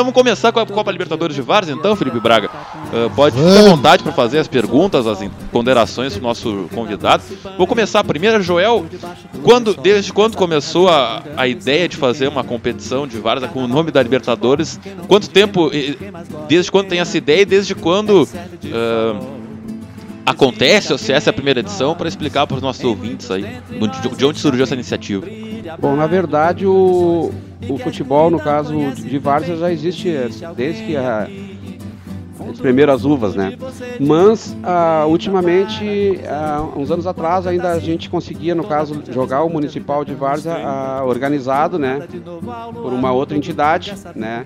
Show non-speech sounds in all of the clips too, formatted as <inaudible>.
Então vamos começar com a Copa Libertadores de Várzea, então, Felipe Braga. Uh, pode ficar à vontade para fazer as perguntas, as ponderações do nosso convidado. Vou começar primeiro, Joel. Quando, desde quando começou a, a ideia de fazer uma competição de Várzea com o nome da Libertadores? Quanto tempo, desde quando tem essa ideia e desde quando uh, acontece ou se essa é a primeira edição para explicar para os nossos ouvintes aí de onde surgiu essa iniciativa? Bom, na verdade o, o futebol, no caso de Várzea, já existe desde que a, as uvas, né? Mas, ah, ultimamente, ah, uns anos atrás, ainda a gente conseguia, no caso, jogar o Municipal de Várzea ah, organizado, né? Por uma outra entidade, né?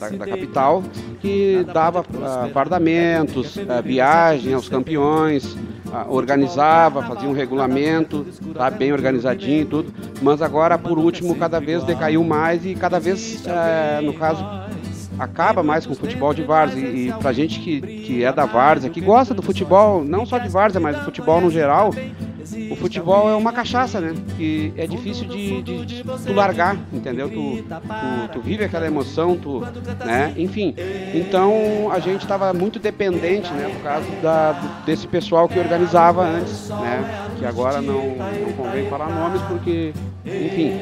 Da, da capital, que dava ah, fardamentos, ah, viagem aos campeões, organizava, fazia um regulamento, tá bem organizadinho e tudo, mas agora por último cada vez decaiu mais e cada vez, eh, no caso, acaba mais com o futebol de várzea. E, e pra gente que, que é da várzea, que gosta do futebol, não só de várzea, mas do futebol no geral, o futebol é uma cachaça, né? Que é difícil de, de, de tu largar, entendeu? Tu, tu, tu, vive aquela emoção, tu, né? Enfim, então a gente estava muito dependente, né? No caso da, desse pessoal que organizava antes, né? Que agora não, não convém falar nomes porque, enfim,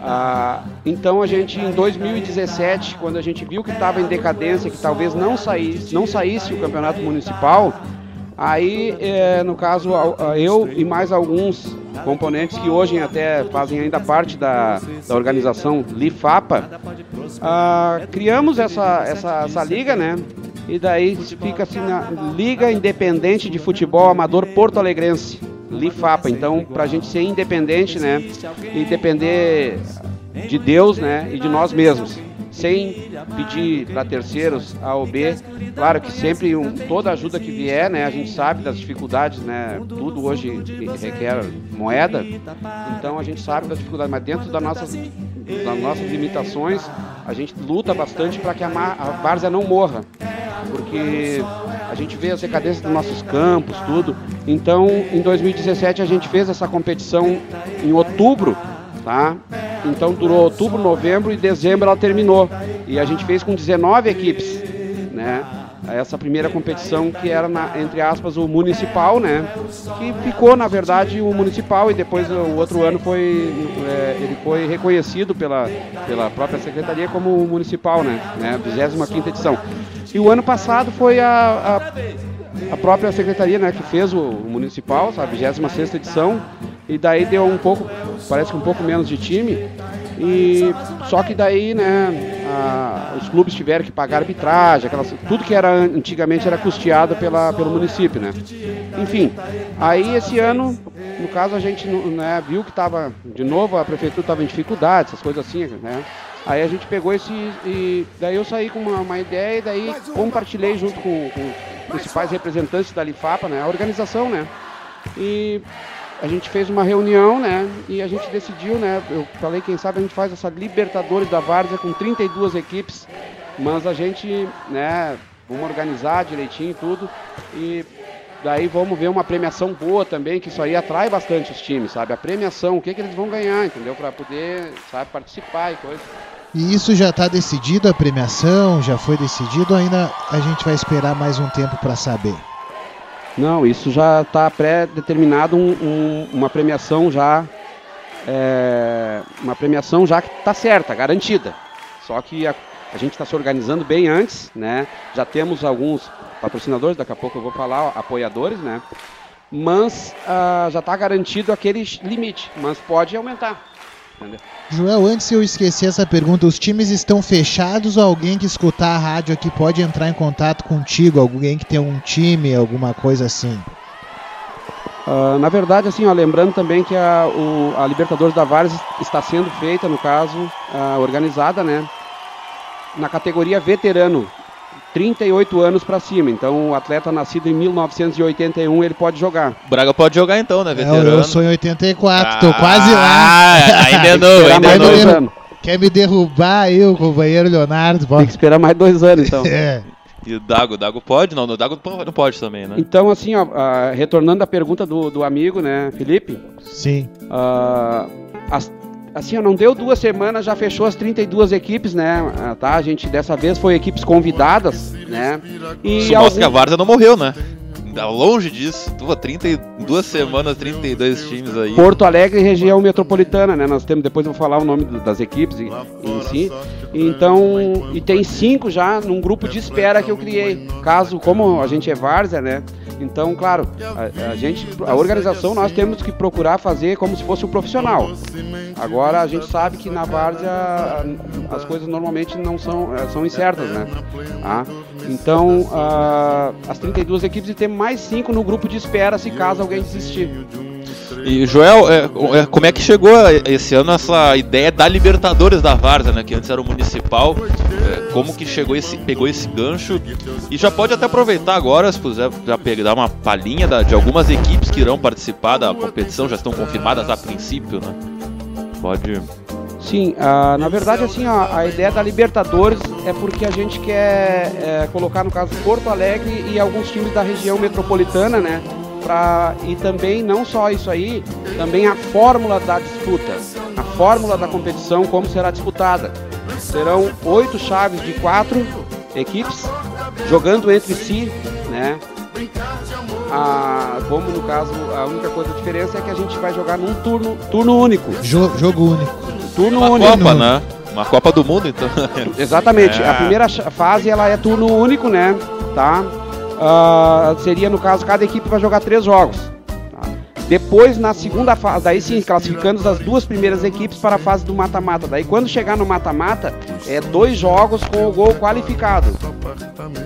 ah, então a gente em 2017, quando a gente viu que estava em decadência, que talvez não saísse, não saísse o campeonato municipal, aí é, no caso eu e mais alguns componentes que hoje até fazem ainda parte da, da organização Lifapa, ah, criamos essa, essa, essa liga, né? E daí fica assim na Liga Independente de Futebol Amador Porto Alegrense. Lifapa. Então, para a gente ser independente, né, e depender de Deus, né, e de nós mesmos, sem pedir para terceiros A ou B. Claro que sempre um, toda ajuda que vier, né, a gente sabe das dificuldades, né, tudo hoje requer moeda. Então a gente sabe das dificuldades, mas dentro das nossas das nossas limitações, a gente luta bastante para que a, várzea não morra, porque a gente vê as decadências dos nossos campos, tudo. Então, em 2017 a gente fez essa competição em outubro, tá? Então durou outubro, novembro e dezembro ela terminou. E a gente fez com 19 equipes, né? Essa primeira competição que era, na, entre aspas, o municipal, né? Que ficou, na verdade, o municipal e depois o outro ano foi, é, ele foi reconhecido pela, pela própria secretaria como municipal, né? né? 25 edição. E o ano passado foi a, a, a própria secretaria né, que fez o, municipal, a 26 edição, e daí deu um pouco, parece que um pouco menos de time. E só que daí, né, a, os clubes tiveram que pagar arbitragem, aquelas, tudo que era antigamente era custeado pela, pelo município, né? Enfim, aí esse ano, no caso a gente né, viu que estava de novo a prefeitura estava em dificuldade, essas coisas assim, né? Aí a gente pegou esse. E daí eu saí com uma, uma ideia e daí compartilhei junto com, com os principais representantes da Lifapa, né? A organização, né? E a gente fez uma reunião, né? E a gente decidiu, né? Eu falei, quem sabe a gente faz essa Libertadores da Várzea com 32 equipes, mas a gente, né? Vamos organizar direitinho tudo e daí vamos ver uma premiação boa também, que isso aí atrai bastante os times, sabe? A premiação, o que, que eles vão ganhar, entendeu? Para poder, sabe, participar e coisa. E isso já está decidido, a premiação já foi decidido ainda a gente vai esperar mais um tempo para saber? Não, isso já está pré-determinado um, um, uma premiação já é, uma premiação já que está certa, garantida. Só que a, a gente está se organizando bem antes, né? Já temos alguns patrocinadores, daqui a pouco eu vou falar, apoiadores, né? Mas uh, já está garantido aquele limite, mas pode aumentar. Entendeu? Joel, antes eu esquecer essa pergunta, os times estão fechados ou alguém que escutar a rádio aqui pode entrar em contato contigo? Alguém que tem um time, alguma coisa assim? Uh, na verdade, assim, ó, lembrando também que a, o, a Libertadores da Vares está sendo feita, no caso, uh, organizada, né? Na categoria veterano, 38 anos para cima. Então, o atleta nascido em 1981, ele pode jogar. Braga pode jogar então, né, veterano? Eu, eu sou em 84, ah, tô quase lá. Ainda não, ainda não. Quer me derrubar aí, o companheiro Leonardo? Tem que esperar mais dois anos, então. é. E o Dago, o Dago pode? Não, o Dago não pode também, né? Então, assim, ó, uh, retornando à pergunta do, do amigo, né, Felipe? Sim. Uh, as, assim, não deu duas semanas, já fechou as 32 equipes, né? Ah, tá, a gente dessa vez foi equipes convidadas, né? E Isso algum... mostra que a Várzea não morreu, né? Longe disso, 32 semanas, 32 times aí. Porto Alegre região metropolitana, né? Nós temos, depois eu vou falar o nome das equipes em, em si. Então, e tem cinco já num grupo de espera que eu criei. Caso, como a gente é Várzea, né? Então, claro, a, a, gente, a organização nós temos que procurar fazer como se fosse um profissional. Agora a gente sabe que na várzea as coisas normalmente não são, eh, são incertas, né? Ah, então, uh, as 32 equipes e temos mais cinco no grupo de espera se caso alguém desistir. E Joel, é, é, como é que chegou esse ano essa ideia da Libertadores da Várzea, né? Que antes era o municipal. É, como que chegou esse, pegou esse gancho? E já pode até aproveitar agora, se puder já pegar uma palhinha de algumas equipes que irão participar da competição, já estão confirmadas a princípio, né? Pode. Sim, na verdade assim, ó, a ideia da Libertadores é porque a gente quer é, colocar no caso Porto Alegre e alguns times da região metropolitana, né? Pra, e também não só isso aí, também a fórmula da disputa, a fórmula da competição, como será disputada. Serão oito chaves de quatro equipes jogando entre si, né? A, como no caso, a única coisa a diferença é que a gente vai jogar num turno, turno único. Jo, jogo único. Turno Uma único. Copa, né? Uma Copa do Mundo, então. Exatamente. <laughs> É. A primeira fase ela é turno único, né? Tá? Uh, seria, no caso, cada equipe vai jogar três jogos. Tá? Depois, na segunda fase, daí sim, classificando as duas primeiras equipes para a fase do mata-mata. Daí, quando chegar no mata-mata, é dois jogos com o gol qualificado.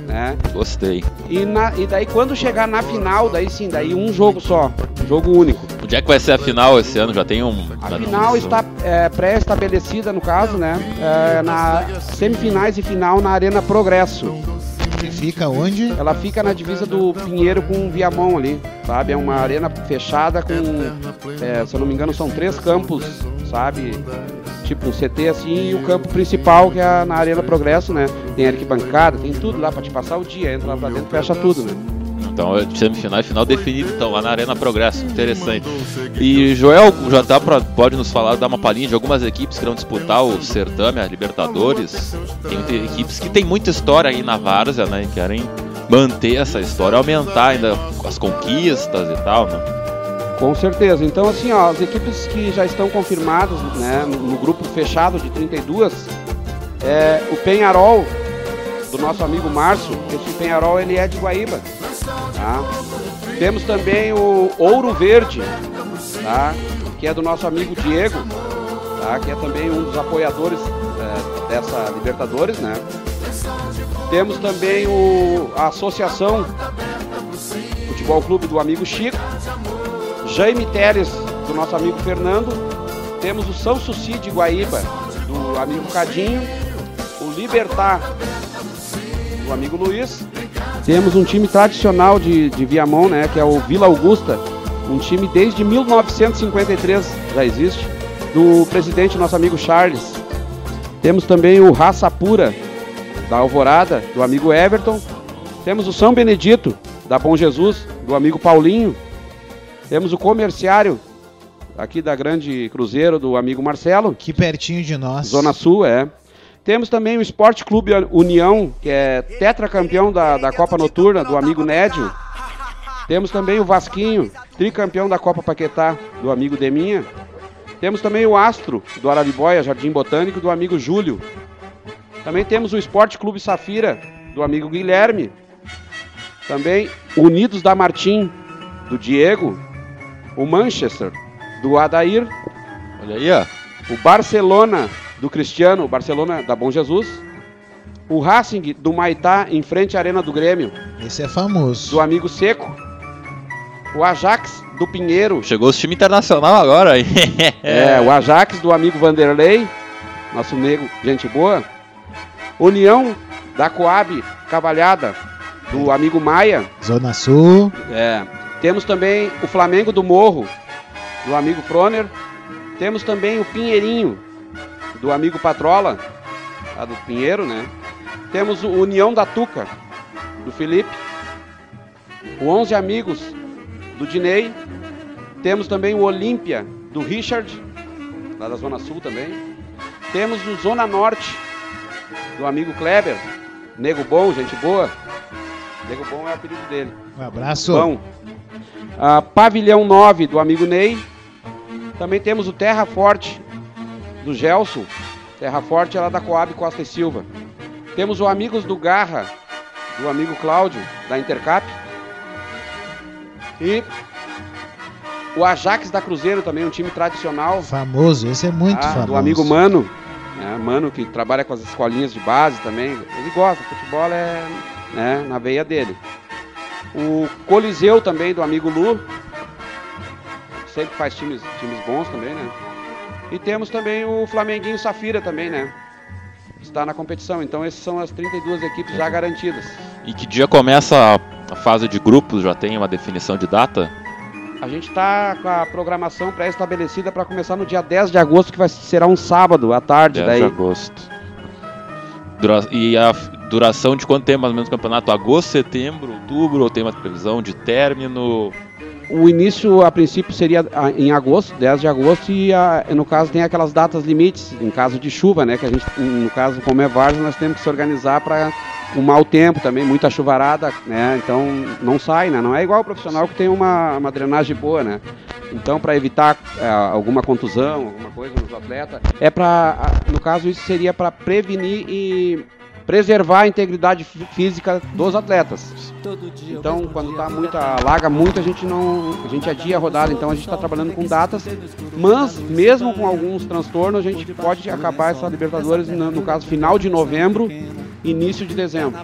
Né? Gostei. E, na, e daí, quando chegar na final, daí sim, daí um jogo só, jogo único. Onde é que vai ser a final esse ano? Já tem um. A final está é, pré-estabelecida, no caso, né? É, na semifinais e final na Arena Progresso. E fica onde? Ela fica na divisa do Pinheiro com Viamão ali, sabe? É uma arena fechada com, é, se eu não me engano, são três campos, sabe? Tipo um CT assim e o campo principal que é na Arena Progresso, né? Tem arquibancada, tem tudo lá para te passar o dia, entra lá pra dentro fecha tudo, né? Então, semifinal e final definido, então, lá na Arena Progresso. Interessante. E Joel, já dá pra, pode nos falar, dar uma palhinha de algumas equipes que vão disputar o certame, a Libertadores. Tem equipes que tem muita história aí na Várzea, né? E querem manter essa história, aumentar ainda as conquistas e tal, né? Com certeza. Então, assim, ó, as equipes que já estão confirmadas né, no, no grupo fechado de 32, é, o Penharol, do nosso amigo Márcio, esse Penharol ele é de Guaíba. Tá? Temos também o Ouro Verde, tá? que é do nosso amigo Diego, tá? que é também um dos apoiadores é, dessa Libertadores. Né? Temos também o, a Associação Futebol Clube do amigo Chico, Jaime Teres, do nosso amigo Fernando. Temos o São Suci de Guaíba, do amigo Cadinho. O Libertar, do amigo Luiz. Temos um time tradicional de, de Viamão, né, que é o Vila Augusta, um time desde 1953 já existe, do presidente nosso amigo Charles. Temos também o Raça Pura da Alvorada, do amigo Everton. Temos o São Benedito da Bom Jesus, do amigo Paulinho. Temos o Comerciário aqui da Grande Cruzeiro do amigo Marcelo. Que pertinho de nós. Zona Sul, é. Temos também o Esporte Clube União, que é tetracampeão da, da Copa Noturna, do amigo Nédio. Temos também o Vasquinho, tricampeão da Copa Paquetá, do amigo Deminha. Temos também o Astro, do Araribóia, Jardim Botânico, do amigo Júlio. Também temos o Esporte Clube Safira, do amigo Guilherme. Também Unidos da Martim, do Diego. O Manchester, do Adair. Olha aí, ó. O Barcelona, do Cristiano, o Barcelona da Bom Jesus. O Racing do Maitá em frente à Arena do Grêmio. Esse é famoso. Do amigo Seco. O Ajax do Pinheiro. Chegou o time internacional agora. <laughs> é, o Ajax do amigo Vanderlei. Nosso nego, gente boa. União da Coab Cavalhada, do amigo Maia. Zona Sul. É. Temos também o Flamengo do Morro, do amigo Froner. Temos também o Pinheirinho, do amigo Patrola, a do Pinheiro, né? Temos o União da Tuca, do Felipe. O 11 Amigos, do Dinei. Temos também o Olímpia, do Richard. lá da Zona Sul também. Temos no Zona Norte, do amigo Kleber, Nego Bom, gente boa. Nego Bom é o apelido dele. Um abraço. Bom. Ah, Pavilhão 9, do amigo Ney. Também temos o Terra Forte, do Gelson. Terra Forte é lá da Coab Costa e Silva. Temos o Amigos do Garra, do amigo Cláudio, da Intercap. E o Ajax da Cruzeiro também, um time tradicional. Famoso, esse é muito ah, famoso. Do amigo Mano. né, Mano que trabalha com as escolinhas de base também. Ele gosta, futebol é né, na veia dele. O Coliseu também, do amigo Lu. Sempre faz times, times bons também, né? E temos também o Flamenguinho Safira também, né? Está na competição. Então essas são as 32 equipes já garantidas. E que dia começa a, fase de grupos? Já tem uma definição de data? A gente está com a programação pré-estabelecida para começar no dia 10 de agosto, que vai, será um sábado à tarde. 10 daí. de agosto. Dura- e a duração de quanto tempo mais ou menos o campeonato? Agosto, setembro, outubro? Ou tem uma previsão de término? O início, a princípio, seria ah, em agosto, 10 de agosto, e ah, no caso tem aquelas datas limites, em caso de chuva, né? Que a gente, no caso, como é várzea, nós temos que se organizar para o mau tempo também, muita chuvarada, né? Então não sai, né? Não é igual o profissional que tem uma, uma drenagem boa, né? Então, para evitar ah, alguma contusão, alguma coisa nos atletas, é para, no caso, isso seria para prevenir e preservar a integridade fí- física dos atletas. Então, quando tá muita alaga muito, a gente não, a gente adia a rodada. Então, a gente está trabalhando com datas, mas mesmo com alguns transtornos, a gente pode acabar essa Libertadores no caso final de novembro, início de dezembro.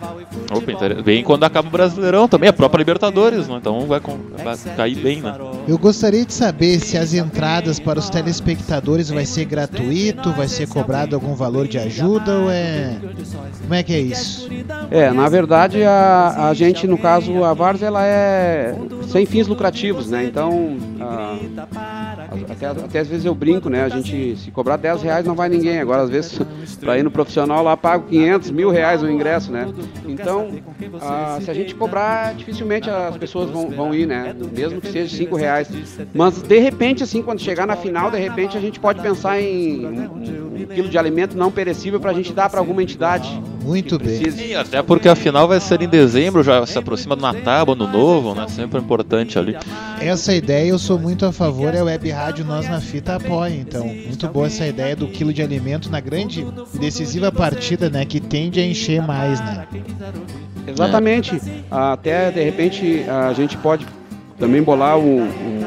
Opa, bem quando acaba o Brasileirão também, a própria Libertadores, né? então vai, com- vai cair bem, né? Eu gostaria de saber se as entradas para os telespectadores vai ser gratuito, vai ser cobrado algum valor de ajuda ou é. Como é que é isso? É, na verdade, a, a gente, no caso, a Vars, ela é sem fins lucrativos, né? Então, a- até, até às vezes eu brinco, né? A gente, se cobrar 10 reais não vai ninguém. Agora, às vezes, para ir no profissional lá, pago 500, mil reais o ingresso, né? Então, ah, se a gente cobrar, dificilmente as pessoas vão, vão ir, né? Mesmo que seja 5 reais. Mas, de repente, assim, quando chegar na final, de repente, a gente pode pensar em um, um quilo de alimento não perecível para a gente dar para alguma entidade. Muito bem. Sim, até porque a final vai ser em dezembro, já se aproxima do Natal, Ano Novo, né? Sempre importante ali. Essa ideia eu sou muito a favor, é a Web Rádio Nós na Fita apoia, então. Muito boa essa ideia do quilo de alimento na grande decisiva partida, né? Que tende a encher mais, né? Exatamente. Até de repente a gente pode também bolar um, um-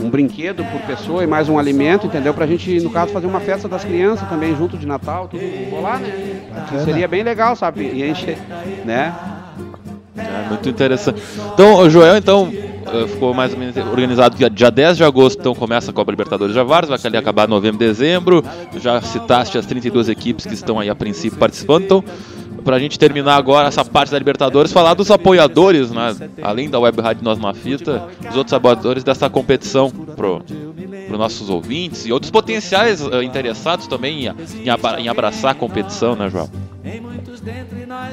um brinquedo por pessoa e mais um alimento, entendeu? Pra gente, no caso, fazer uma festa das crianças também junto de Natal, tudo bolar, né? Bacana. Seria bem legal, sabe? E encher, né? É muito interessante. Então, o Joel, então, ficou mais ou menos organizado que dia 10 de agosto, então começa a Copa Libertadores Javares, vai ali acabar novembro, dezembro. Já citaste as 32 equipes que estão aí a princípio participando. Então, pra gente terminar agora essa parte da Libertadores, falar dos apoiadores, né? Além da Web Rádio Nós na Fita, os outros apoiadores dessa competição pro, pro nossos ouvintes e outros potenciais eh, interessados também em, em abra- em abraçar a competição, né, Joel?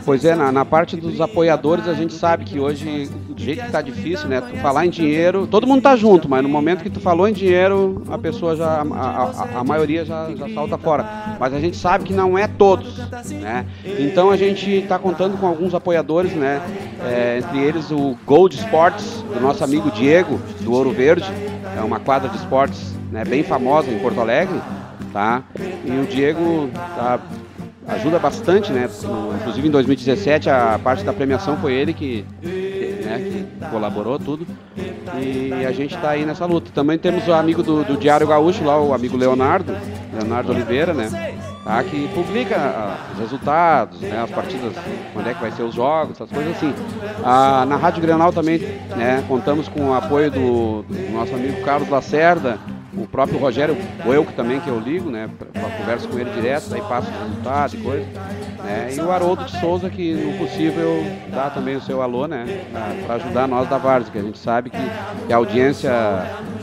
Pois é, na, na parte dos apoiadores a gente sabe que hoje, do jeito que tá difícil, né? Tu falar em dinheiro, todo mundo tá junto, mas no momento que tu falou em dinheiro, a pessoa já, a, a- a maioria já, já salta fora. Mas a gente sabe que não é todos, né? Então a gente tá contando com alguns apoiadores, né? É, entre eles o Gold Sports, do nosso amigo Diego, do Ouro Verde, é uma quadra de esportes né, bem famosa em Porto Alegre, tá? E o Diego tá ajuda bastante, né? Inclusive em 2017 a parte da premiação foi ele que, né, que colaborou tudo. E a gente está aí nessa luta. Também temos o amigo do, do Diário Gaúcho lá, o amigo Leonardo, Leonardo Oliveira, né? Tá, que publica ah, os resultados, né, as partidas, quando é que vai ser os jogos, essas coisas assim. Ah, na Rádio Grenal também, né, contamos com o apoio do, do nosso amigo Carlos Lacerda, o próprio Rogério Boelco também, que eu ligo, né? Converso com ele direto, daí passo os resultados e coisa. Né? E o Haroldo de Souza, que no possível dá também o seu alô, né? Para ajudar nós da Várzea, que a gente sabe que, a audiência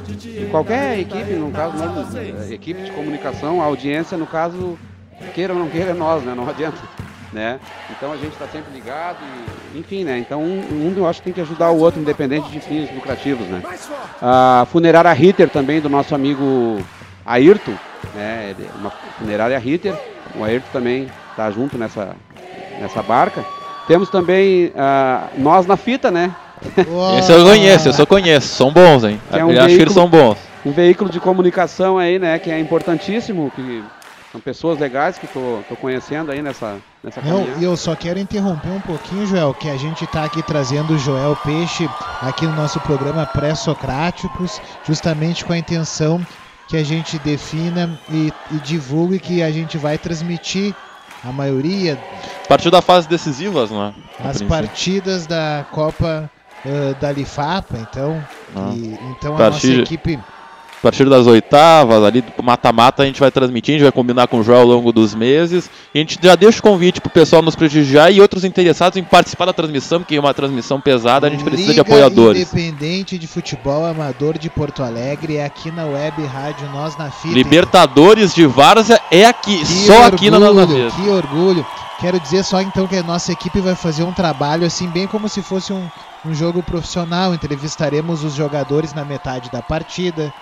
de qualquer equipe, no caso, eh, equipe de comunicação, a audiência, no caso, queira ou não queira, é nós, né? Não <laughs> adianta. Né? Então a gente está sempre ligado e, enfim, né? Então um, um eu acho que tem que ajudar o outro, independente de fins lucrativos, né? A funerária Ritter também, do nosso amigo Ayrton, né, ele- uma funerária Ritter, o Ayrton também está junto nessa, nessa barca. Temos também ah, Nós na Fita, né? <laughs> Esse eu conheço, eu conheço. São bons, hein? Que é um eu acho que eles veículo- são bons. um veículo de comunicação aí, né, que é importantíssimo, que são pessoas legais que tô, tô conhecendo aí nessa, nessa Não, caminhada. e eu só quero interromper um pouquinho, Joel, que a gente tá aqui trazendo o Joel Peixe aqui no nosso programa Pré-Socráticos, justamente com a intenção que a gente defina e, e divulgue que a gente vai transmitir a maioria A partir da fase decisivas, né? a as princípio. partidas da Copa eh, da Lifapa, então, Ah. e- então a Partir- nossa equipe A partir das oitavas, ali do mata-mata, a gente vai transmitir, a gente vai combinar com o Joel ao longo dos meses. E a gente já deixa o convite pro pessoal nos prestigiar e outros interessados em participar da transmissão, porque é uma transmissão pesada, a gente precisa de Liga apoiadores. Independente de Futebol Amador de Porto Alegre, é aqui na Web Rádio Nós na Fita. Libertadores de Várzea é aqui, Que só aqui na Nova orgulho, Vida. Que orgulho. Quero dizer só então que a nossa equipe vai fazer um trabalho assim, bem como se fosse um, um jogo profissional. Entrevistaremos os jogadores na metade da partida.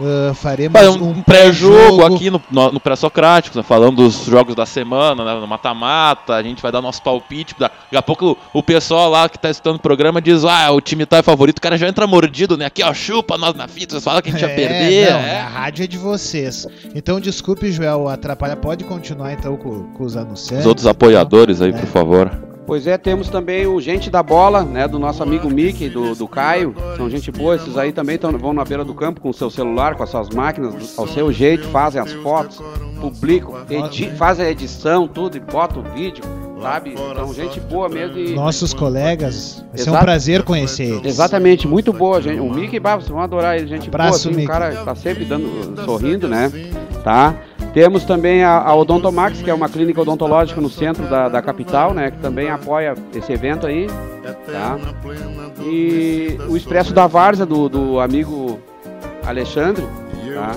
Ah, faremos Vai, um, um pré-jogo aqui no, no, no pré-socrático, né, falando dos jogos da semana, né, no mata-mata, a gente vai dar nosso palpite. Daqui a pouco o, o pessoal lá que tá estudando o programa diz, ah, o time tá é favorito, o cara já entra mordido, né? Aqui, ó, chupa nós na fita, vocês falam que a gente ia É, perder. não, é. A rádio é de vocês. Então, desculpe, Joel, atrapalha. Pode continuar então com, com os anunciantes. Os outros apoiadores aí, É. por favor. Pois é, temos também o Gente da Bola, né, do nosso amigo Mickey, do, do Caio. São gente boa, esses aí também tão, vão na beira do campo com o seu celular, com as suas máquinas, ao seu jeito, fazem as fotos, publicam, edi fazem a edição, tudo, e botam o vídeo, sabe? São gente boa mesmo. E, Nossos colegas. Vai ser um prazer conhecer eles. Exatamente, muito boa, gente. O Mickey, bah, vocês vão adorar ele, gente Abraço, boa, assim, o cara tá sempre dando, sorrindo, né? Tá? Temos também a, a Odontomax, que é uma clínica odontológica no centro da, da capital, né? Que também apoia esse evento aí, tá? E o Expresso da Várzea, do, do amigo Alexandre, tá?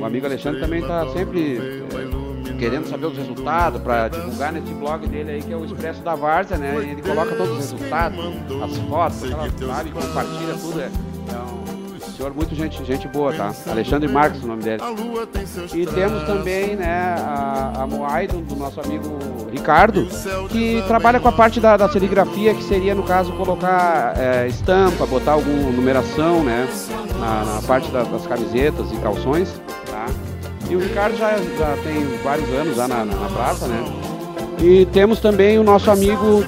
O amigo Alexandre também tá sempre eh, querendo saber os resultados para divulgar nesse blog dele aí, que é o Expresso da Várzea, né? E ele coloca todos os resultados, as fotos, sabe? Compartilha tudo. É, senhor muito gente, gente boa, tá? Alexandre Marques, o nome dele. E temos também, né, a, a Moai do, do nosso amigo Ricardo, que trabalha com a parte da, da serigrafia, que seria, no caso, colocar é, estampa, botar alguma numeração, né, na, na parte da- das camisetas e calções, tá? E o Ricardo já, já tem vários anos lá na, na, na praça, né? E temos também o nosso amigo,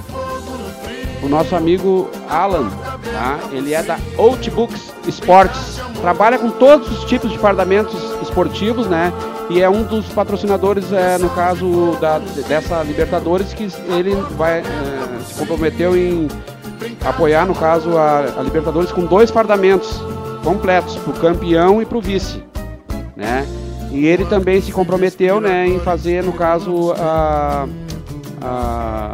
o nosso amigo Alan, tá? Ele é da Outbooks Sports, trabalha com todos os tipos de fardamentos esportivos, né? E é um dos patrocinadores, é, no caso da, dessa Libertadores, que ele vai, é, se comprometeu em apoiar, no caso, a, a Libertadores com dois fardamentos completos, para o campeão e para o vice, né? E ele também se comprometeu, né, em fazer, no caso, a, a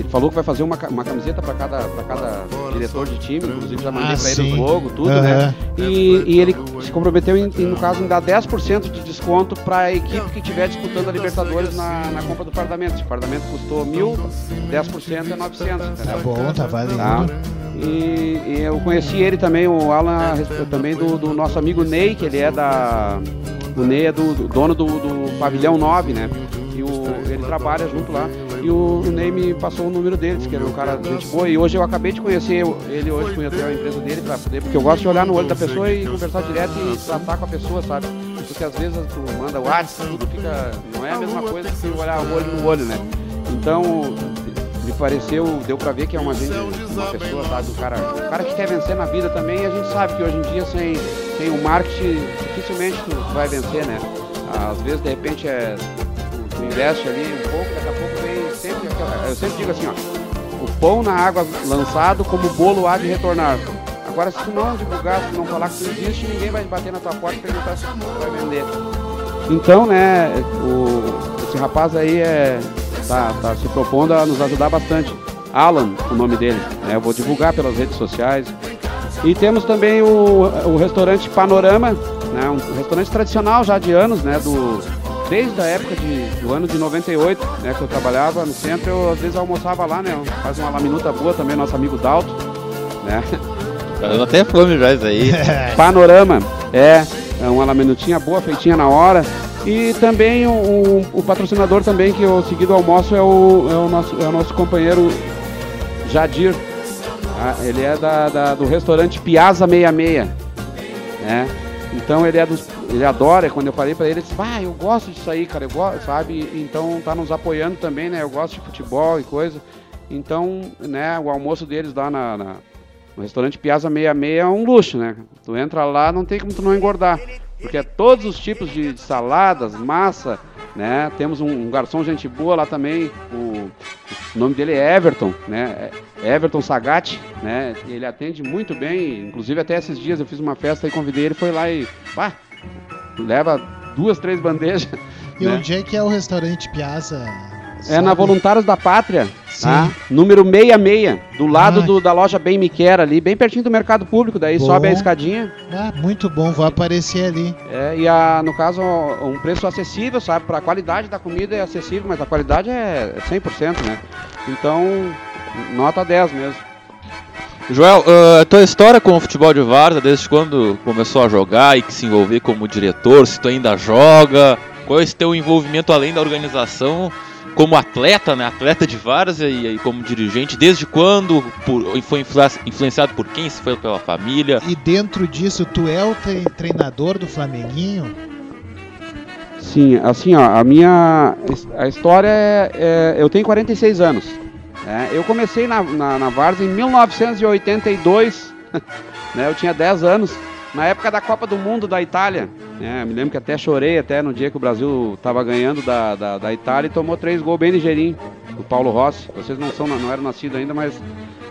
ele, falou que vai fazer uma, uma camiseta para cada, pra cada diretor de time, inclusive já mandei Ah, para ele sim. o logo, tudo, Aham. né? E, e ele se comprometeu, em, em, no caso, em dar 10% de desconto para a equipe que estiver disputando a Libertadores na, na compra do fardamento. Se o fardamento custou mil, 10% é 900, Tá bom, tá valendo. Tá? E, e eu conheci ele também, o Alan, também do, do nosso amigo Ney, que ele é da. O Ney é do, do dono do, do pavilhão 9, né? E o, ele trabalha junto lá. E o, o Ney me passou o número dele, disse que era um cara de gente boa. E hoje eu acabei de conhecer ele hoje, fui até a empresa dele pra poder, porque eu gosto de olhar no olho da pessoa e conversar direto e tratar com a pessoa, sabe? Porque às vezes tu manda o WhatsApp, tudo fica. Não é a mesma coisa que olhar o olho no olho, né? Então, me pareceu, deu pra ver que é uma gente, uma pessoa, sabe, um cara, um cara que quer vencer na vida também, e a gente sabe que hoje em dia sem, sem o marketing dificilmente tu vai vencer, né? Às vezes de repente é tu, investe ali um pouco, daqui a pouco eu sempre digo assim, ó, o pão na água lançado como bolo há de retornar. Agora se não divulgar, se não falar que tu existe, ninguém vai bater na tua porta e perguntar se vai vender. Então, né, o, esse rapaz aí é, tá, tá se propondo a nos ajudar bastante. Alan, o nome dele, né, eu vou divulgar pelas redes sociais. E temos também o, o restaurante Panorama, né, um restaurante tradicional já de anos, né, do, desde a época de, do ano de 98, né, que eu trabalhava no centro, eu às vezes almoçava lá, né, faz uma laminuta boa também, nosso amigo Dalto, né. Dando até fome já isso aí. <laughs> Panorama, é, é uma laminutinha boa, feitinha na hora. E também o, o- o patrocinador também que eu segui do almoço é o, é o, nosso, é o nosso companheiro Jadir. Ah, ele é da, da- do restaurante Piazza 66. Né? Então ele é dos. Ele adora, quando eu falei pra ele, ele disse, ah, eu gosto disso aí, cara, eu gosto, sabe? Então tá nos apoiando também, né? Eu gosto de futebol e coisa. Então, né, o almoço deles lá na, na- no restaurante Piazza 66 é um luxo, né? Tu entra lá, não tem como tu não engordar. Porque é todos os tipos de, de saladas, massa, né? Temos um, um garçom gente boa lá também, o, o nome dele é Everton, né? É Everton Sagatti, né? Ele atende muito bem, inclusive até esses dias eu fiz uma festa e convidei ele, foi lá e, pá, leva duas, três bandejas. E né? onde é que é o restaurante Piazza? É na? Voluntários da Pátria, Sim. tá? número 66, do lado Ah. do- da loja Bem Me Quer ali, bem pertinho do Mercado Público, daí Bom. sobe a escadinha. Ah, muito bom, vou aparecer ali. É, e a, no caso, um preço acessível, sabe? Para a qualidade da comida é acessível, mas a qualidade é 100%, né? Então, nota 10 mesmo. Joel, ah, tua história com o futebol de Várzea, desde quando começou a jogar e que se envolver como diretor, se tu ainda joga, qual é esse teu envolvimento além da organização como atleta, né? Atleta de Várzea e aí como dirigente, desde quando por- foi influ- influenciado por quem? Se foi pela família? E dentro disso, tu é o tre- treinador do Flamenguinho? Sim, assim, ó, a minha a história é, é- eu tenho 46 anos. Né? Eu comecei na, na, na Várzea em 1982, <laughs> né? Eu tinha 10 anos, na época da Copa do Mundo da Itália. né? Me lembro que até chorei até no dia que o Brasil estava ganhando da, da, da Itália e tomou três gols bem ligeirinho, do Paulo Rossi. Vocês não são, não eram nascidos ainda, mas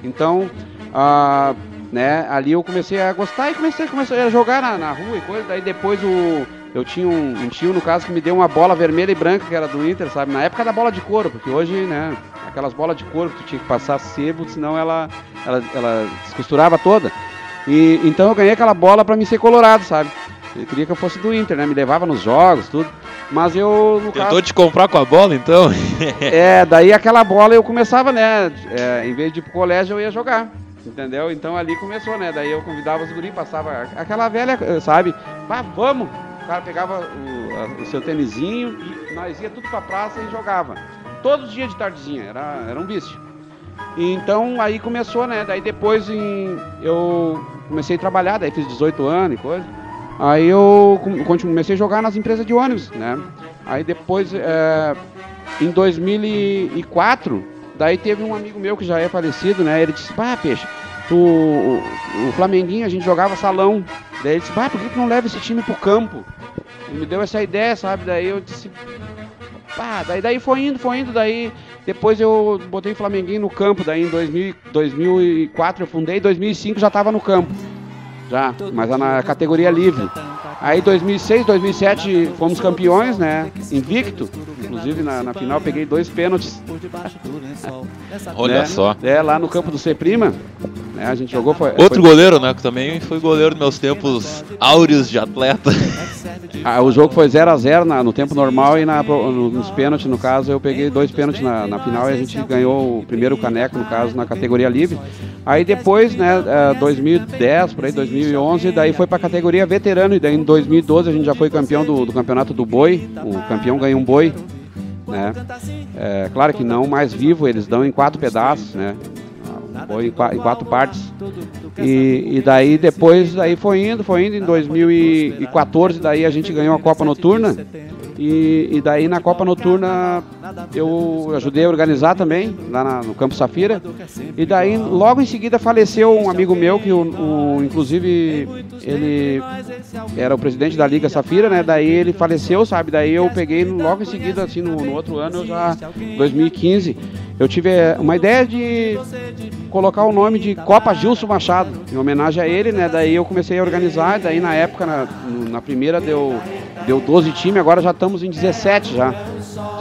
então, ah, né? Ali eu comecei a gostar e comecei, comecei a jogar na, na rua e coisa. Daí depois o eu tinha um, um tio, no caso, que me deu uma bola vermelha e branca, que era do Inter, sabe? Na época da bola de couro, porque hoje, né, aquelas bolas de couro que tu tinha que passar sebo, senão ela, ela, ela descosturava toda. E então eu ganhei aquela bola pra me ser colorado, sabe? Ele queria que eu fosse do Inter, né? Me levava nos jogos, tudo. Mas eu, no Tentou caso. te comprar com a bola, então? <laughs> É, daí aquela bola eu começava, né? é, em vez de ir pro colégio, eu ia jogar. Entendeu? Então ali começou, né? Daí eu convidava os guri, passava aquela velha, sabe? Vá, vamos! O cara pegava o, o seu tênisinho e nós ia tudo pra praça e jogava. Todos os dias de tardezinha, era, era um vício. Então aí começou, né? Daí depois em- eu comecei a trabalhar, daí fiz 18 anos e coisa. Aí eu comecei a jogar nas empresas de ônibus, né? Aí depois, é, em 2004, daí teve um amigo meu que já é falecido, né? Ele disse, pá, peixe, tu, o, o Flamenguinho, a gente jogava salão. Daí ele disse, pá, por que tu não leva esse time pro campo? Ele me deu essa ideia, sabe? Daí eu disse, pá, daí, daí foi indo, foi indo, daí depois eu botei o Flamenguinho no campo, daí em 2000, 2004 eu fundei, em 2005 já tava no campo. Já, mas na categoria livre. Aí 2006, 2007 fomos campeões, né? Invicto. Inclusive na, na final peguei dois pênaltis. <laughs> Olha né? só. É, lá no campo do C Prima. Né? A gente jogou. Foi, Outro foi- goleiro, né? Que também foi goleiro nos meus tempos áureos de atleta. <laughs> Ah, o jogo foi 0x0 no tempo normal e na, no- nos pênaltis, no caso, eu peguei dois pênaltis na, na final e a gente ganhou o primeiro caneco, no caso, na categoria livre. Aí depois, né, eh, 2010, por aí, 2011, daí foi pra categoria veterano e daí em 2012 a gente já foi campeão do, do campeonato do boi. O campeão ganhou um boi, né? É, claro que não mais vivo, eles dão em quatro pedaços, né? Um boi em, qua- em quatro partes. E, e daí depois daí foi indo, foi indo em 2014, daí a gente ganhou a Copa Noturna. E, e daí na Copa Noturna eu ajudei a organizar também, lá na- no Campo Safira. E daí logo em seguida faleceu um amigo meu, que o, o- inclusive ele era o presidente da Liga Safira, né? Daí ele faleceu, sabe? Daí eu peguei logo em seguida, assim, no, no outro ano, eu já, 2015, eu tive eh, uma ideia de colocar o nome de Copa Gilson Machado, em homenagem a ele, né? Daí eu comecei a organizar, daí na época, na, na primeira deu, deu 12 times, agora já estamos em 17 já.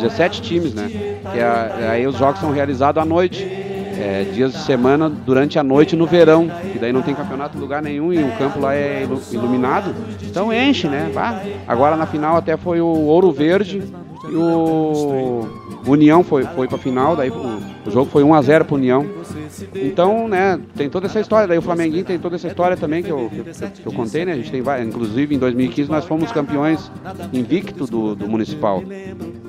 17 times, né? Que é- aí os jogos são realizados à noite. é, dias de semana durante a noite no verão, que daí não tem campeonato em lugar nenhum e o campo lá é ilu- iluminado. Então enche, né? Vá. Agora na final até foi o Ouro Verde, e o União foi, foi pra final, daí o, o jogo foi 1x0 pro União. Então, né, tem toda essa história. Daí o Flamenguinho tem toda essa história também que eu, que eu, que eu contei, né? A gente tem várias, inclusive em 2015 nós fomos campeões invicto do, do Municipal.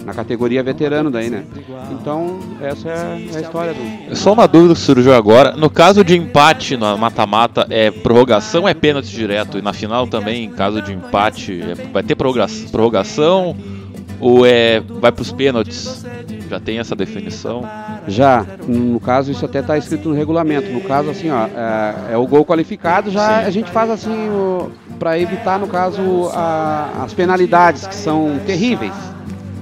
Na categoria veterano daí, né? Então, essa é a história do. Só uma dúvida que surgiu agora. No caso de empate na mata-mata, é prorrogação ou é pênalti direto? E na final também, em caso de empate, é- vai ter prorroga- prorrogação ou é vai pros pênaltis? Já tem essa definição? Já, no caso, isso até está escrito no regulamento. No caso, assim, ó, é, é o gol qualificado, já Sim. a gente faz assim para evitar, no caso, a- as penalidades, que são terríveis.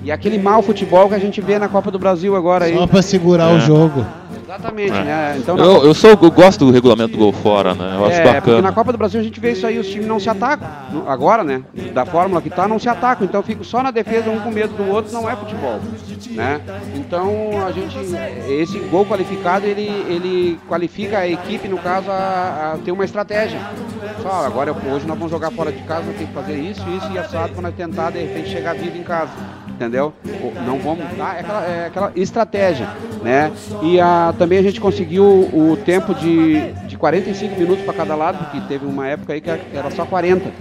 E aquele mau futebol que a gente vê na Copa do Brasil agora aí. Só pra segurar É. o jogo. Exatamente, É. né? Então, Eu, eu, sou, eu gosto do regulamento do gol fora, né? Eu acho é, bacana. na Copa do Brasil a gente vê isso aí, os times não se atacam. Agora, né? Da fórmula que tá, não se atacam. Então fica só na defesa, um com medo do outro, não é futebol. Né? Então a gente. Esse gol qualificado, ele, ele qualifica a equipe, no caso, a, a ter uma estratégia. Só, agora hoje nós vamos jogar fora de casa, tem que fazer isso, isso e assado para nós tentar de repente chegar vivo em casa. Entendeu? Não vamos dar, é aquela, é aquela estratégia, né? E a, também a gente conseguiu o tempo de, de 45 minutos para cada lado, porque teve uma época aí que era só 40.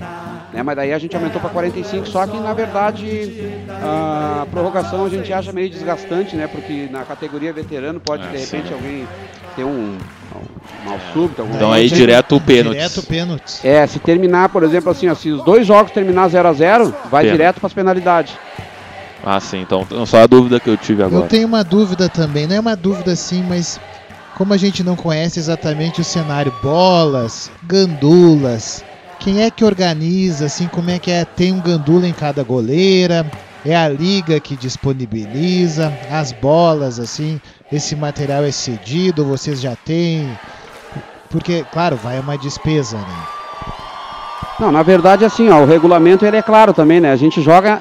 Né? Mas daí a gente aumentou para 45, só que na verdade a prorrogação a gente acha meio desgastante, né? Porque na categoria veterano pode É, de sim. repente alguém ter um, um mal súbito, algum Então aí direto o pênalti. Direto pênalti. é, se terminar, por exemplo, assim, ó, se os dois jogos terminar 0 a 0 vai Pênalti. direto para as penalidades. Ah, sim. Então só a dúvida que eu tive Eu agora. tenho uma dúvida também, não é uma dúvida sim, mas como a gente não conhece exatamente o cenário, bolas, gandulas, quem é que organiza, assim, como é que é? Tem um gandula em cada goleira, é a liga que disponibiliza, as bolas, assim, esse material é cedido, vocês já têm? Porque, claro, vai uma despesa, né? Não, na verdade, assim, ó, o regulamento ele é claro também, né? A gente joga,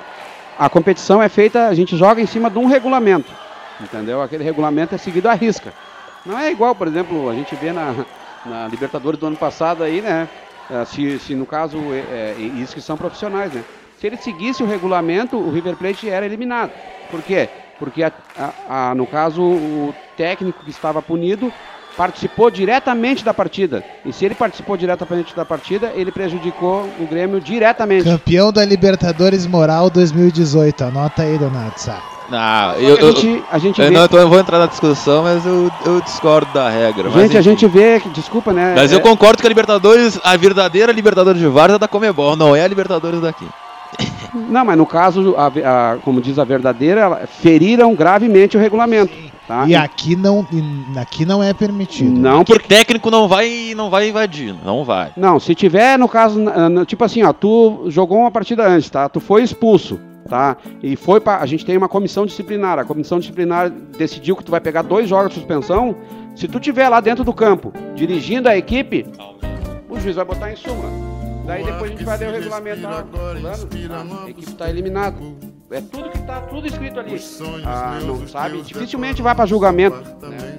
a competição é feita, a gente joga em cima de um regulamento, entendeu? Aquele regulamento é seguido à risca. Não é igual, por exemplo, a gente vê na, na Libertadores do ano passado aí, né? Eh, Se, se no caso, é, é, isso que são profissionais, né? Se ele seguisse o regulamento, o River Plate era eliminado. Por quê? Porque, a- a- a- no caso, o técnico que estava punido participou diretamente da partida. E se ele participou diretamente da partida, ele prejudicou o Grêmio diretamente. Campeão da Libertadores Moral 2018, anota aí, Donato Sá. Ah, eu, a gente, a gente eu vê, não, então eu vou entrar na discussão, mas eu, eu discordo da regra. mas gente, a enfim. gente vê, que- desculpa, né? Mas é- eu concordo que a Libertadores, a verdadeira Libertadores de Várzea é da Comebol, não é a Libertadores daqui. Não, mas no caso, a- a- como diz a verdadeira, feriram gravemente o regulamento. Tá? E aqui não, e aqui não é permitido. Não, Porque técnico não vai, não vai invadir, não vai. Não, se tiver, no caso, tipo assim, ó, tu jogou uma partida antes, tá? Tu foi expulso, tá? E foi para a gente tem uma comissão disciplinar. A comissão disciplinar decidiu que tu vai pegar dois jogos de suspensão. Se tu tiver lá dentro do campo, dirigindo a equipe, o juiz vai botar em súmula. Daí depois a gente vai ler o regulamento, ah, fulano, a equipe tá eliminada. É tudo que tá tudo escrito ali. Ah, não sabe? Dificilmente vai para julgamento, né?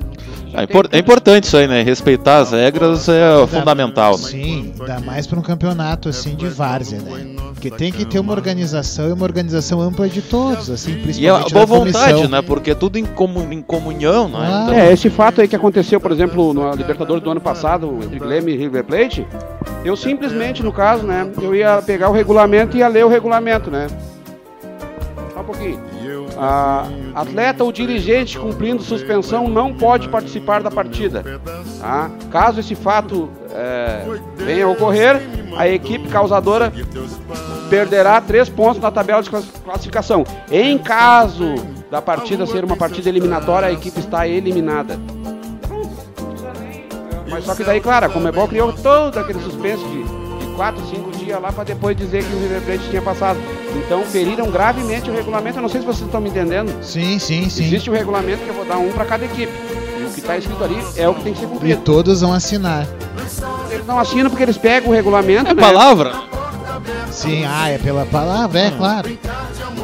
É, impor- é importante isso aí, né? Respeitar as regras é fundamental. né? Sim, ainda mais para um campeonato assim de várzea, né? Porque tem que ter uma organização e uma organização ampla de todos, assim, E é principalmente boa da comissão. vontade, né? Porque é tudo em comunhão, né? Ah. Então, É, esse fato aí que aconteceu, por exemplo, na Libertadores do ano passado, entre Grêmio e River Plate, eu simplesmente, no caso, né, eu ia pegar o regulamento e ia ler o regulamento, né? Pouquinho. Ah, atleta ou dirigente cumprindo suspensão não pode participar da partida. tá? Caso esse fato é, venha a ocorrer, a equipe causadora perderá três pontos na tabela de class- classificação. Em caso da partida ser uma partida eliminatória, a equipe está eliminada. Mas só que daí, claro, a Comebol criou todo aquele suspenso de, 4, 5 dias lá para depois dizer que o River Plate tinha passado. Então feriram gravemente o regulamento. Eu não sei se vocês estão me entendendo. Sim, sim, sim. Existe o regulamento que eu vou dar um para cada equipe. E o que está escrito ali é o que tem que ser E cumprido. todos vão assinar. Eles não assinam porque eles pegam o regulamento, é né? palavra. Sim, ah, é pela palavra, é claro.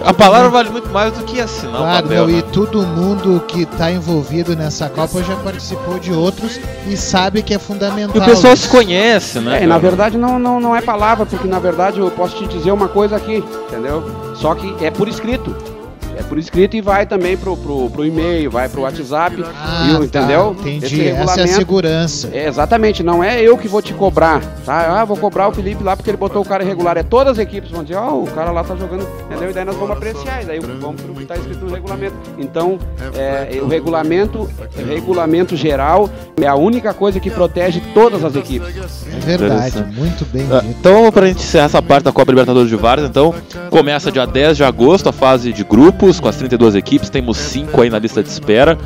A palavra vale muito mais do que assinar Claro, o papel. não, né? e todo mundo que está envolvido nessa Copa já participou de outros e sabe que é E fundamental. o pessoal isso. se conhece, né? É, e na verdade não, não, não é palavra, porque na verdade eu posso te dizer uma coisa aqui, entendeu? Só que é por escrito. É por escrito e vai também pro, pro, pro e-mail, vai pro WhatsApp, Ah, e, tá, entendeu? entendi. Esse Essa é a segurança. É, exatamente, não é eu que vou te cobrar, tá? Ah, vou cobrar o Felipe lá porque ele botou o cara irregular. É todas as equipes vão dizer, ó, o cara lá tá jogando, entendeu? E daí nós vamos apreciar, e daí vamos pro que tá escrito no regulamento. Então, é, o regulamento, regulamento geral é a única coisa que protege todas as equipes. É verdade, muito bem Ah. Então, pra gente encerrar essa parte da Copa Libertadores de Várzea, então, começa dia 10 de agosto a fase de grupos, com as 32 equipes, temos 5 aí na lista de espera.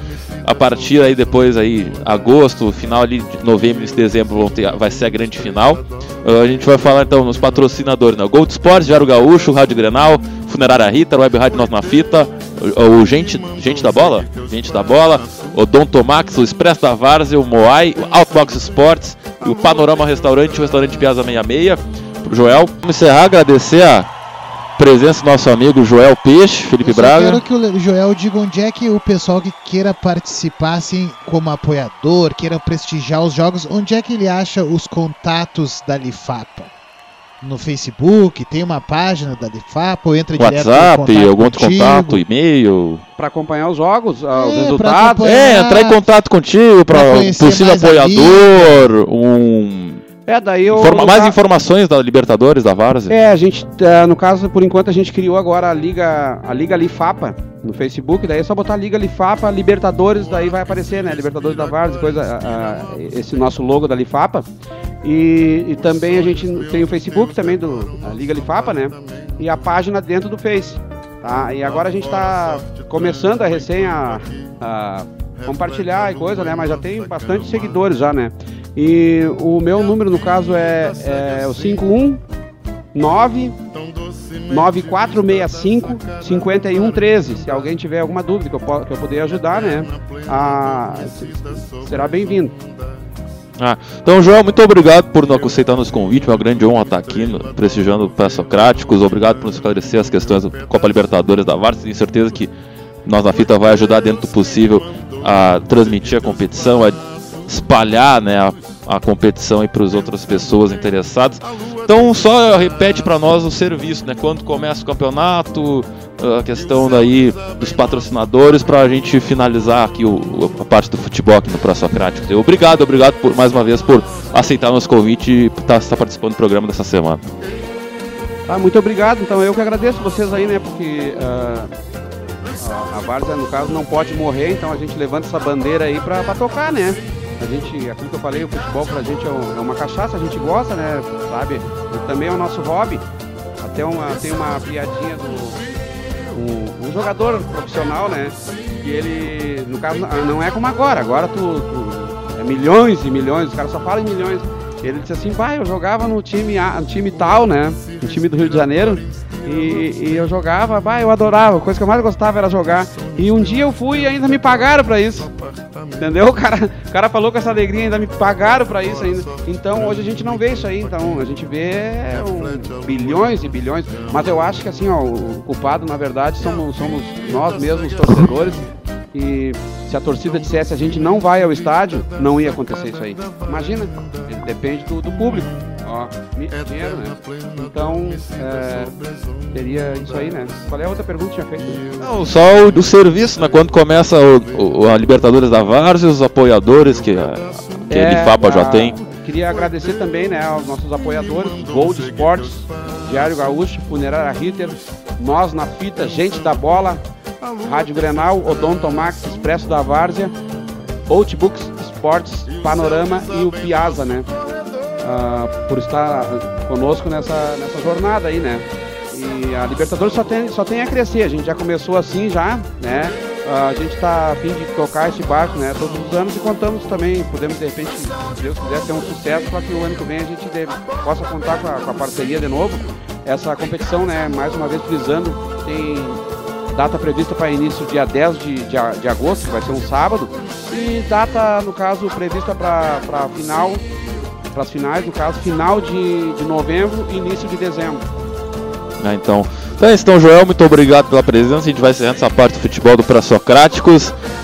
A partir aí depois aí, agosto, final ali de novembro, início de dezembro, vão ter- vai ser a grande final. Ah, a gente vai falar então nos patrocinadores, né? Gold Sports, Diário Gaúcho, Rádio Grenal, Funerária Rita, Web Rádio Nós na Fita, o, o gente, gente da Bola, Gente da Bola, o Dom Tomax, o Expresso da Várzea, o Moai, o Outbox Sports e o Panorama Restaurante, o Restaurante Piazza 66. Pro Joel, vamos encerrar, agradecer a presença do nosso amigo Joel Peixe, Felipe Eu só Braga. quero que o Joel diga onde é que o pessoal que queira participar assim, como apoiador, queira prestigiar os jogos, onde é que ele acha os contatos da Lifapa? No Facebook, tem uma página da Lifapa, ou entra direto no WhatsApp, algum outro contigo? contato, e-mail. Pra acompanhar os jogos, ah, os É, pra resultados. É, entrar em contato contigo para possível apoiador, um É, daí eu. informa- mais informações da Libertadores, da Várzea. É, a gente, ah, no caso, por enquanto, a gente criou agora a Liga, a Liga Lifapa no Facebook, daí é só botar Liga Lifapa, Libertadores, daí vai aparecer, né? Libertadores da Várzea, coisa, esse nosso logo da Lifapa. E, e também a gente tem o Facebook também do a Liga Lifapa, né? E a página dentro do Face. Tá? E agora a gente está começando a recém a, a compartilhar e coisa, né? Mas já tem bastante seguidores já, né? E o meu número, no caso, é, é o 519 9465 5113. Se alguém tiver alguma dúvida que eu, que eu puder ajudar, né? Ah, se- será bem-vindo. Ah, então, Joel, muito obrigado por nos aceitar nos convite. É uma grande honra estar aqui prestigiando o Pré-Socráticos. Obrigado por nos esclarecer as questões da Copa Libertadores da Várzea. Tenho certeza que nós na fita vai ajudar dentro do possível a transmitir a competição, a espalhar né, a, a competição para as outras pessoas interessadas. Então, só repete para nós o serviço, né? Quando começa o campeonato, a questão daí dos patrocinadores para a gente finalizar aqui o, a parte do futebol aqui no Pró-Socrático. Obrigado, obrigado por, mais uma vez por aceitar nosso convite e estar, estar participando do programa dessa semana. Tá, muito obrigado. Então eu que agradeço vocês aí, né? Porque ah, a, a no caso, não pode morrer, então a gente levanta essa bandeira aí pra tocar, né? A gente, aquilo que eu falei, o futebol pra gente é, um- é uma cachaça, a gente gosta, né? Sabe? E também é o nosso hobby. Até uma, tem uma piadinha do. Um, um jogador profissional, né? Que ele, no caso, não é como agora. Agora tu, tu- é milhões e milhões, os caras só falam em milhões. Ele disse assim, pai, eu jogava no time, no time tal, né? No time do Rio de Janeiro. E, e eu jogava, bah, eu adorava. A coisa que eu mais gostava era jogar. E um dia eu fui e ainda me pagaram pra isso. Entendeu? O cara, o cara falou com essa alegria, ainda me pagaram pra isso ainda. Então hoje a gente não vê isso aí. Então a gente vê um, bilhões e bilhões. Mas eu acho que assim, ó, o culpado na verdade somos, somos nós mesmos, os torcedores. E se a torcida dissesse a gente não vai ao estádio, não ia acontecer isso aí. Imagina, depende do, do público. Ó, mi- dinheiro, né? Então, é, teria isso aí, né? Qual é a outra pergunta que tinha feito? Não, só o do serviço, né? Quando começa o, o- a Libertadores da Várzea, os apoiadores que a, que a Lifapa já a- tem. Queria agradecer também né, aos nossos apoiadores, Gold Sports, Diário Gaúcho, Funerária Ritter, Nós na Fita, Gente da Bola, Rádio Grenal, Odonto Max, Expresso da Várzea, Outbooks Sports, Panorama e o Piazza, né? Ah, por estar conosco nessa, nessa jornada aí, né? E a Libertadores só tem, só tem a crescer, a gente já começou assim já, né? Ah, a gente está a fim de tocar esse barco, né? Todos os anos e contamos também, podemos de repente, se Deus quiser, ter um sucesso para que o ano que vem a gente possa contar com a, com a parceria de novo. Essa competição, né? Mais uma vez frisando, tem data prevista para início dia 10 de, de, de agosto, que vai ser um sábado, e data, no caso, prevista para final, para as finais, no caso, final de, de novembro e início de dezembro. né? Então, então é isso, então, Joel, muito obrigado pela presença. A gente vai encerrando essa parte do futebol do Pré-Socráticos.